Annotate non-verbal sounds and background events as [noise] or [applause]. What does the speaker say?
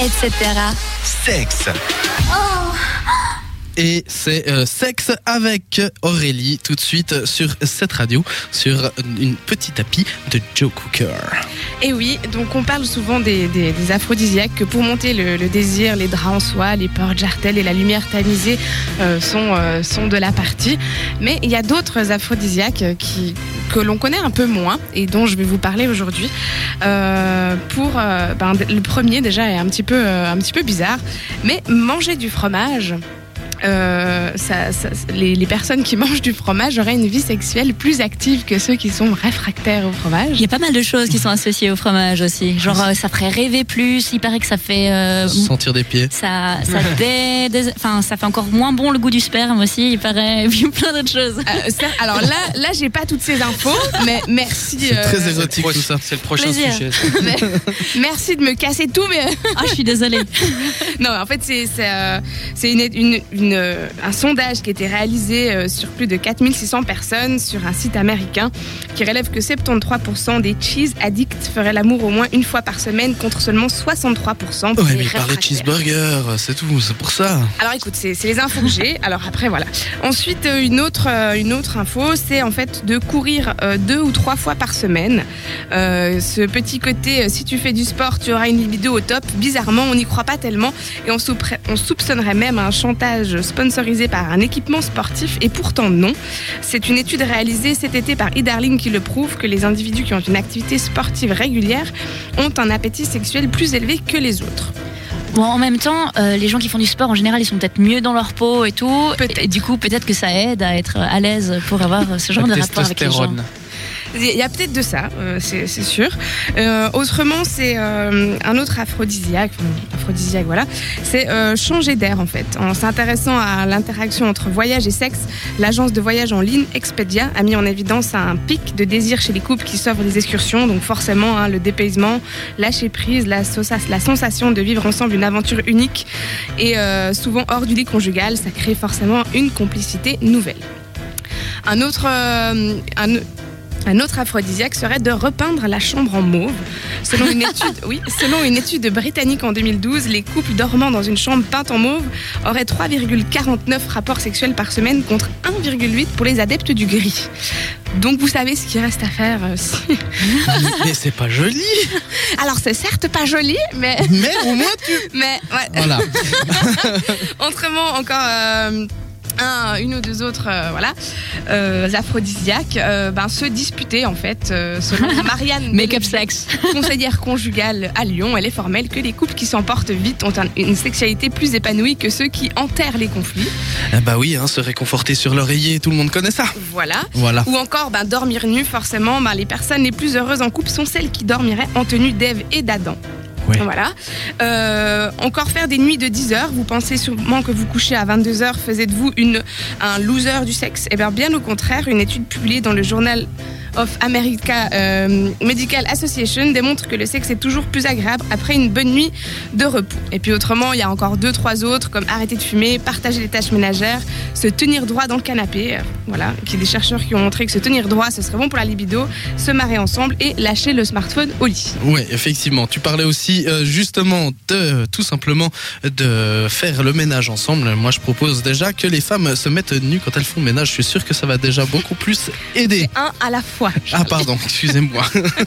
etc. Sexe. Et c'est euh, Sexe avec Aurélie tout de suite sur cette radio, sur une petite tapis de Joe Cooker. Et oui, donc on parle souvent des, des- des aphrodisiaques que pour monter le, le désir, les draps en soie, les portes jartelles et la lumière tamisée euh, sont, euh, sont de la partie. Mais il y a d'autres aphrodisiaques euh, qui, que l'on connaît un peu moins et dont je vais vous parler aujourd'hui. Euh, pour euh, ben, le premier déjà est un euh, un petit peu bizarre, mais manger du fromage. Euh, ça- ça- les, les personnes qui mangent du fromage auraient une vie sexuelle plus active que ceux qui sont réfractaires au fromage. Il y a pas mal de choses qui sont associées au fromage aussi. Genre, euh, ça ferait rêver plus. Il paraît que ça fait. euh, Sentir des pieds. ça, ça, [laughs] dé- ça fait encore moins bon le goût du sperme aussi, il paraît. [laughs] Et puis plein d'autres choses. Euh, ça- alors là, là, j'ai pas toutes ces infos, mais merci. C'est euh, très érotique tout ça. C'est le prochain Plaisir. sujet. [laughs] mais- merci de me casser tout, mais Ah, je suis désolée. non, en fait, c'est euh, c'est une, une- une, euh, un sondage qui a été réalisé euh, sur plus de 4600 personnes sur un site américain qui relève que 73% des cheese addicts feraient l'amour au moins une fois par semaine contre seulement 63% pour Ouais, mais il parle de cheeseburger, c'est tout, c'est pour ça. Alors écoute, c'est les infos que j'ai. Alors après voilà. Ensuite euh, une autre une autre info, c'est en fait de courir deux ou trois fois par semaine. Euh, ce petit côté, si tu fais du sport, tu auras une libido au top. Bizarrement, on n'y croit pas tellement et on soupçonnerait même un chantage sponsorisé par un équipement sportif et pourtant non. C'est une étude réalisée cet été par e-Darling qui le prouve que les individus qui ont une activité sportive régulière ont un appétit sexuel plus élevé que les autres. Bon, en même temps, euh, les gens qui font du sport en général, ils sont peut-être mieux dans leur peau et tout. Et du coup, peut-être que ça aide à être à l'aise pour avoir ce genre La de rapport avec les gens. Il y a peut-être de ça, euh, c'est sûr. Euh, autrement, c'est euh, un autre aphrodisiaque, aphrodisiaque, voilà. C'est changer d'air en fait. En s'intéressant à l'interaction entre voyage et sexe, l'agence de voyage en ligne Expedia a mis en évidence un pic de désir chez les couples qui s'offrent des excursions. Donc forcément, hein, le dépaysement, lâcher prise, la, la sensation de vivre ensemble une aventure unique et souvent hors du lit conjugal, ça crée forcément une complicité nouvelle. Un autre, un, un autre aphrodisiaque serait de repeindre la chambre en mauve. Selon une [laughs] étude, oui, selon une étude britannique en 2012, les couples dormant dans une chambre peinte en mauve auraient 3,49 rapports sexuels par semaine contre 1,8 pour les adeptes du gris. Donc vous savez ce qu'il reste à faire. euh, si- [laughs] Mais c'est pas joli. [laughs] Alors c'est certes pas joli, mais Mais au moins tu. mais ouais. Voilà. Autrement, encore euh, un, une ou deux autres euh, voilà, euh, aphrodisiaques euh, ben, se disputer en fait. euh, selon [laughs] Marianne, Make-up sex. [laughs] conseillère conjugale à Lyon, elle est formelle que les couples qui s'en portent vite ont un- une sexualité plus épanouie que ceux qui enterrent les conflits. Ah bah oui, hein, se réconforter sur l'oreiller, tout le monde connaît ça. Voilà. Voilà. Ou encore, ben, dormir nu, forcément, ben, les personnes les plus heureuses en couple sont celles qui dormiraient en tenue d'Ève et d'Adam. Voilà. Euh, encore faire des nuits de 10 heures. Vous pensez sûrement que vous couchez à 22 heures, faisait de vous une, un loser du sexe? Eh bien, bien au contraire, une étude publiée dans le journal of America euh, Medical Association démontre que le sexe est toujours plus agréable après une bonne nuit de repos. Et puis autrement, il y a encore deux, trois autres comme arrêter de fumer, partager les tâches ménagères, se tenir droit dans le canapé. euh, voilà, qui des chercheurs qui ont montré que se tenir droit, ce serait bon pour la libido, se marrer ensemble et lâcher le smartphone au lit. Ouais, effectivement. Tu parlais aussi euh, justement de tout simplement de faire le ménage ensemble. Moi, je propose déjà que les femmes se mettent nues quand elles font le ménage. Je suis sûr que ça va déjà beaucoup plus aider. Un à la fois. Ah pardon, excusez-moi. [laughs]